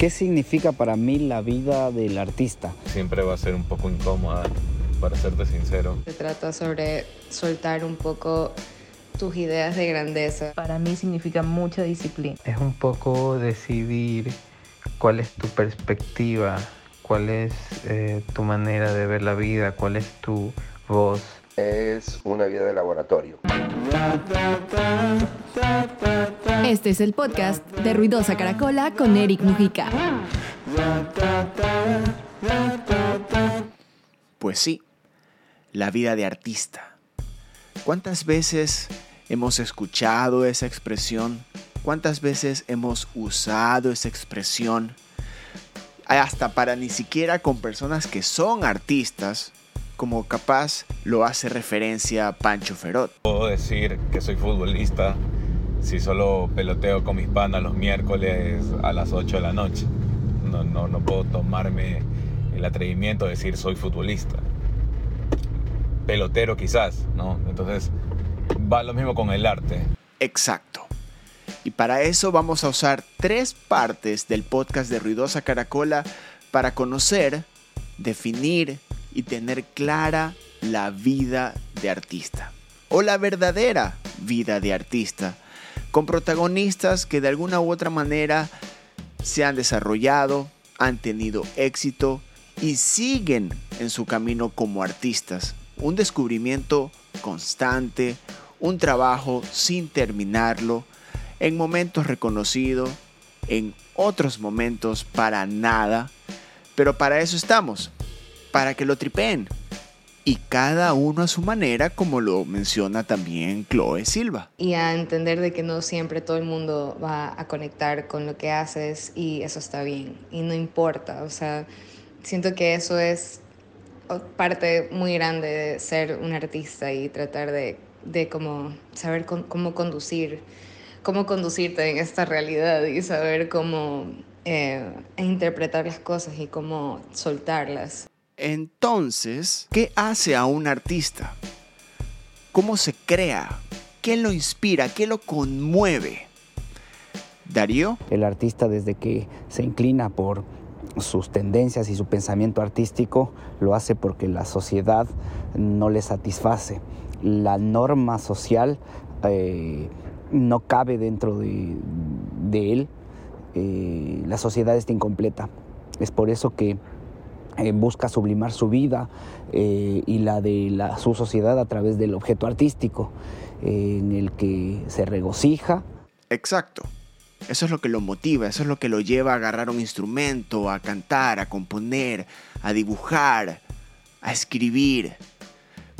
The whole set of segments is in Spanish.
¿Qué significa para mí la vida del artista? Siempre va a ser un poco incómoda, para serte sincero. Se trata sobre soltar un poco tus ideas de grandeza. Para mí significa mucha disciplina. Es un poco decidir cuál es tu perspectiva, cuál es eh, tu manera de ver la vida, cuál es tu voz. Es una vida de laboratorio. Este es el podcast de Ruidosa Caracola con Eric Mujica. Pues sí, la vida de artista. ¿Cuántas veces hemos escuchado esa expresión? ¿Cuántas veces hemos usado esa expresión? Hasta para ni siquiera con personas que son artistas, como capaz lo hace referencia Pancho Ferot. Puedo decir que soy futbolista si solo peloteo con mis panas los miércoles a las 8 de la noche. No, no, no puedo tomarme el atrevimiento de decir soy futbolista. Pelotero quizás, ¿no? Entonces va lo mismo con el arte. Exacto. Y para eso vamos a usar tres partes del podcast de Ruidosa Caracola para conocer, definir y tener clara la vida de artista. O la verdadera vida de artista. Con protagonistas que de alguna u otra manera se han desarrollado, han tenido éxito y siguen en su camino como artistas. Un descubrimiento constante, un trabajo sin terminarlo, en momentos reconocidos, en otros momentos para nada, pero para eso estamos, para que lo tripeen. Y cada uno a su manera, como lo menciona también Chloe Silva. Y a entender de que no siempre todo el mundo va a conectar con lo que haces y eso está bien. Y no importa, o sea, siento que eso es parte muy grande de ser un artista y tratar de, de como saber cómo conducir cómo conducirte en esta realidad y saber cómo eh, interpretar las cosas y cómo soltarlas. Entonces, ¿qué hace a un artista? ¿Cómo se crea? ¿Qué lo inspira? ¿Qué lo conmueve? Darío. El artista desde que se inclina por sus tendencias y su pensamiento artístico lo hace porque la sociedad no le satisface. La norma social eh, no cabe dentro de, él, eh, la sociedad está incompleta. Es por eso que eh, busca sublimar su vida eh, y la de su sociedad a través del objeto artístico, en el que se regocija. Exacto. Eso es lo que lo motiva, eso es lo que lo lleva a agarrar un instrumento, a cantar, a componer, a dibujar, a escribir.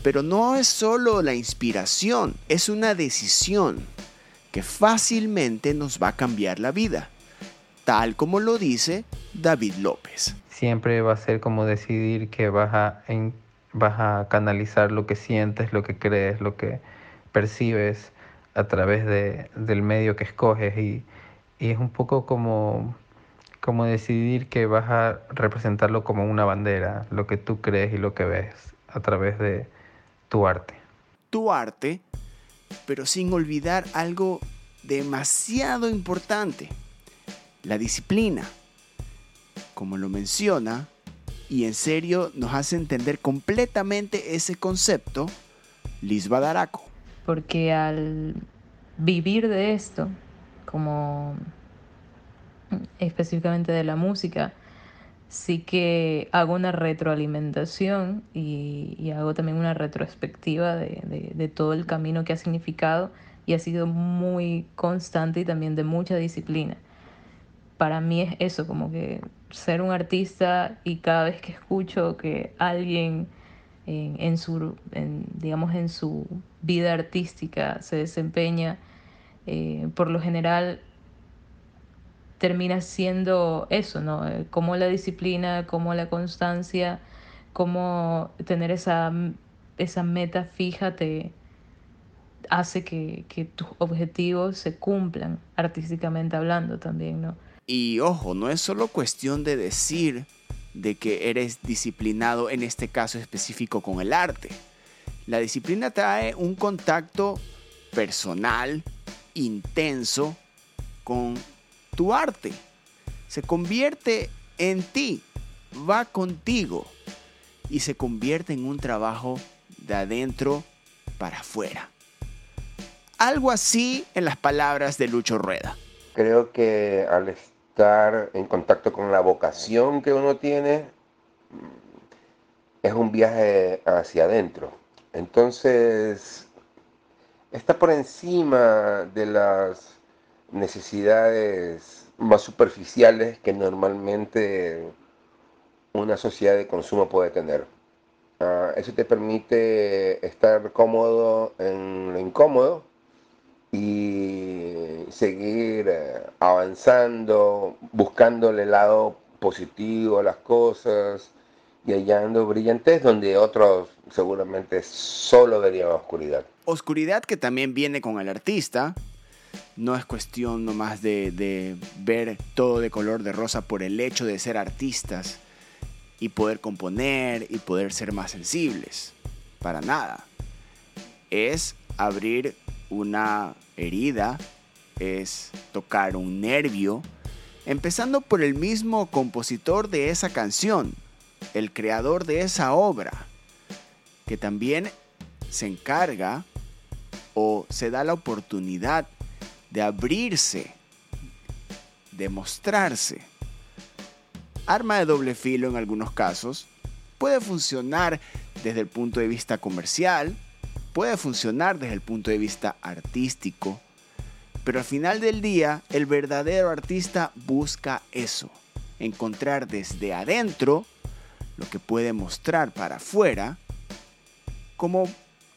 Pero no es solo la inspiración, es una decisión que fácilmente nos va a cambiar la vida, tal como lo dice David López. Siempre va a ser como decidir que vas a, vas a canalizar lo que sientes, lo que crees, lo que percibes a través del medio que escoges y, y es un poco como, como decidir que vas a representarlo como una bandera, lo que tú crees y lo que ves a través de tu arte. Tu arte pero sin olvidar algo demasiado importante, la disciplina. Como lo menciona, y en serio nos hace entender completamente ese concepto, Liz Badaraco. Porque al vivir de esto, como específicamente de la música, sí que hago una retroalimentación y, hago también una retrospectiva de, todo el camino que ha significado y ha sido muy constante y también de mucha disciplina. Para mí es eso, como que ser un artista y cada vez que escucho que alguien en, su, digamos, en su vida artística se desempeña, eh, por lo general termina siendo eso, ¿no? Eh, como la disciplina, como la constancia, como tener esa, esa meta fija te hace que, que tus objetivos se cumplan artísticamente hablando también, ¿no? Y ojo, no es solo cuestión de decir de que eres disciplinado en este caso específico con el arte. La disciplina trae un contacto personal, intenso, con tu arte. se convierte en ti, va contigo y se convierte en un trabajo de adentro para afuera. Algo así en las palabras de Lucho Rueda. Creo que al estar en contacto con la vocación que uno tiene, es un viaje hacia adentro. Entonces, está por encima de las necesidades más superficiales que normalmente una sociedad de consumo puede tener. Ah, eso te permite estar cómodo en lo incómodo y seguir eh, avanzando, buscando el lado positivo a las cosas y hallando brillantez donde otros seguramente solo verían oscuridad. Oscuridad que también viene con el artista. No es cuestión nomás de, de ver todo de color de rosa por el hecho de ser artistas y poder componer y poder ser más sensibles. Para nada. Es abrir una herida, es tocar un nervio, empezando por el mismo compositor de esa canción, el creador de esa obra, que también se encarga o se da la oportunidad de abrirse, de mostrarse. Arma de doble filo en algunos casos, puede funcionar desde el punto de vista comercial, puede funcionar desde el punto de vista artístico, pero al final del día el verdadero artista busca eso, encontrar desde adentro lo que puede mostrar para afuera, como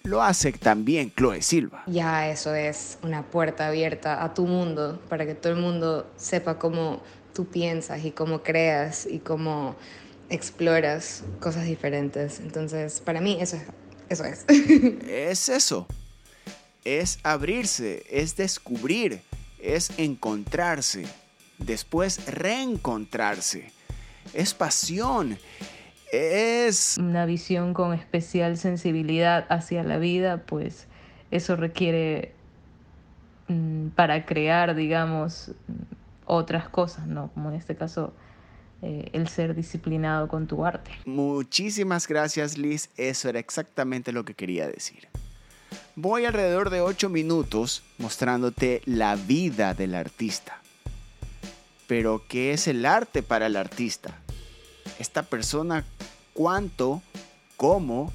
lo hace también Chloe Silva. Ya eso es una puerta abierta a tu mundo para que todo el mundo sepa cómo tú piensas y cómo creas y cómo exploras cosas diferentes. Entonces, para mí eso es eso es. es eso. Es abrirse, es descubrir, es encontrarse, después reencontrarse. Es pasión, es... Una visión con especial sensibilidad hacia la vida, pues eso requiere mm, para crear, digamos, otras cosas, ¿no? Como en este caso eh, el ser disciplinado con tu arte. Muchísimas gracias Liz, eso era exactamente lo que quería decir. Voy alrededor de 8 minutos mostrándote la vida del artista. Pero, ¿qué es el arte para el artista? Esta persona, ¿cuánto, cómo,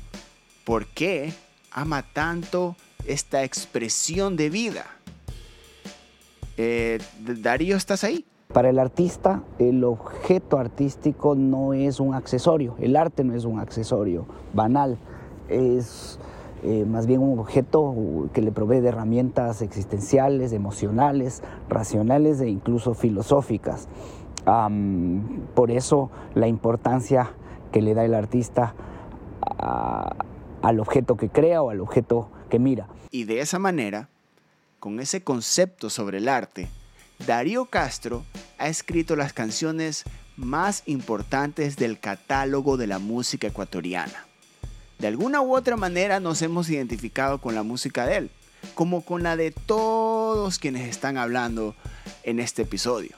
por qué ama tanto esta expresión de vida? Eh, Darío, ¿estás ahí? Para el artista, el objeto artístico no es un accesorio, el arte no es un accesorio banal, es eh, más bien un objeto que le provee de herramientas existenciales, emocionales, racionales e incluso filosóficas. por eso la importancia que le da el artista al objeto que crea o al objeto que mira. Y de esa manera, con ese concepto sobre el arte, Darío Castro ha escrito las canciones más importantes del catálogo de la música ecuatoriana. De alguna u otra manera nos hemos identificado con la música de él, como con la de todos quienes están hablando en este episodio.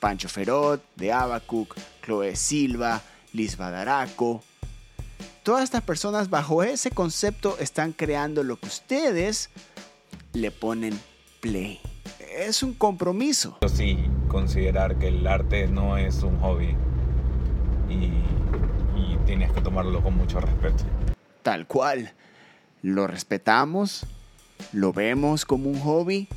Pancho Ferot, de Abacuc, Chloe Silva, Liz Badaraco. Todas estas personas bajo ese concepto están creando lo que ustedes le ponen play es un compromiso. Sí, considerar que el arte no es un hobby y, tienes que tomarlo con mucho respeto. Tal cual. Lo respetamos, lo vemos como un hobby.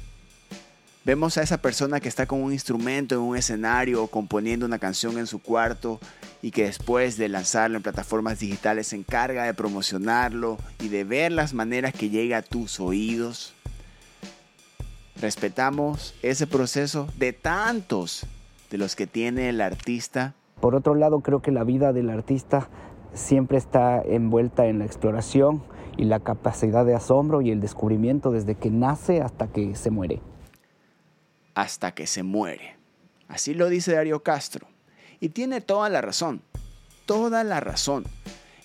Vemos a esa persona que está con un instrumento en un escenario o componiendo una canción en su cuarto y que después de lanzarlo en plataformas digitales se encarga de promocionarlo y de ver las maneras que llega a tus oídos respetamos ese proceso de tantos de los que tiene el artista. Por otro lado, creo que la vida del artista siempre está envuelta en la exploración y la capacidad de asombro y el descubrimiento desde que nace hasta que se muere. Hasta que se muere. Así lo dice Darío Castro. Y tiene toda la razón. Toda la razón.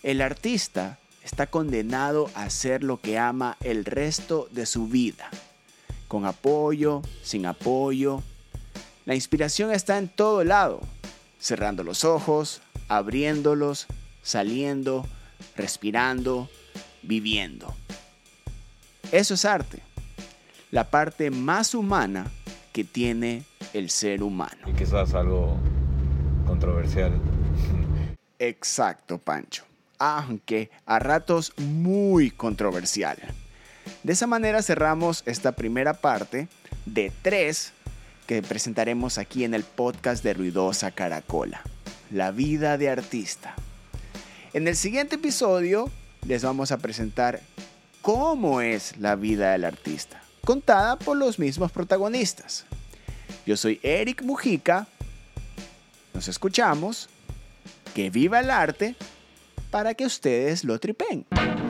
El artista está condenado a hacer lo que ama el resto de su vida con apoyo, sin apoyo, La inspiración está en todo lado, cerrando los ojos, abriéndolos, saliendo, respirando, viviendo. Eso es arte, la parte más humana que tiene el ser humano. Y quizás algo controversial. Exacto, Pancho. Aunque a ratos muy controversial. De esa manera cerramos esta primera parte de tres que presentaremos aquí en el podcast de Ruidosa Caracola. La vida de artista. En el siguiente episodio les vamos a presentar cómo es la vida del artista, contada por los mismos protagonistas. Yo soy Eric Mujica. Nos escuchamos. Que viva el arte para que ustedes lo tripen.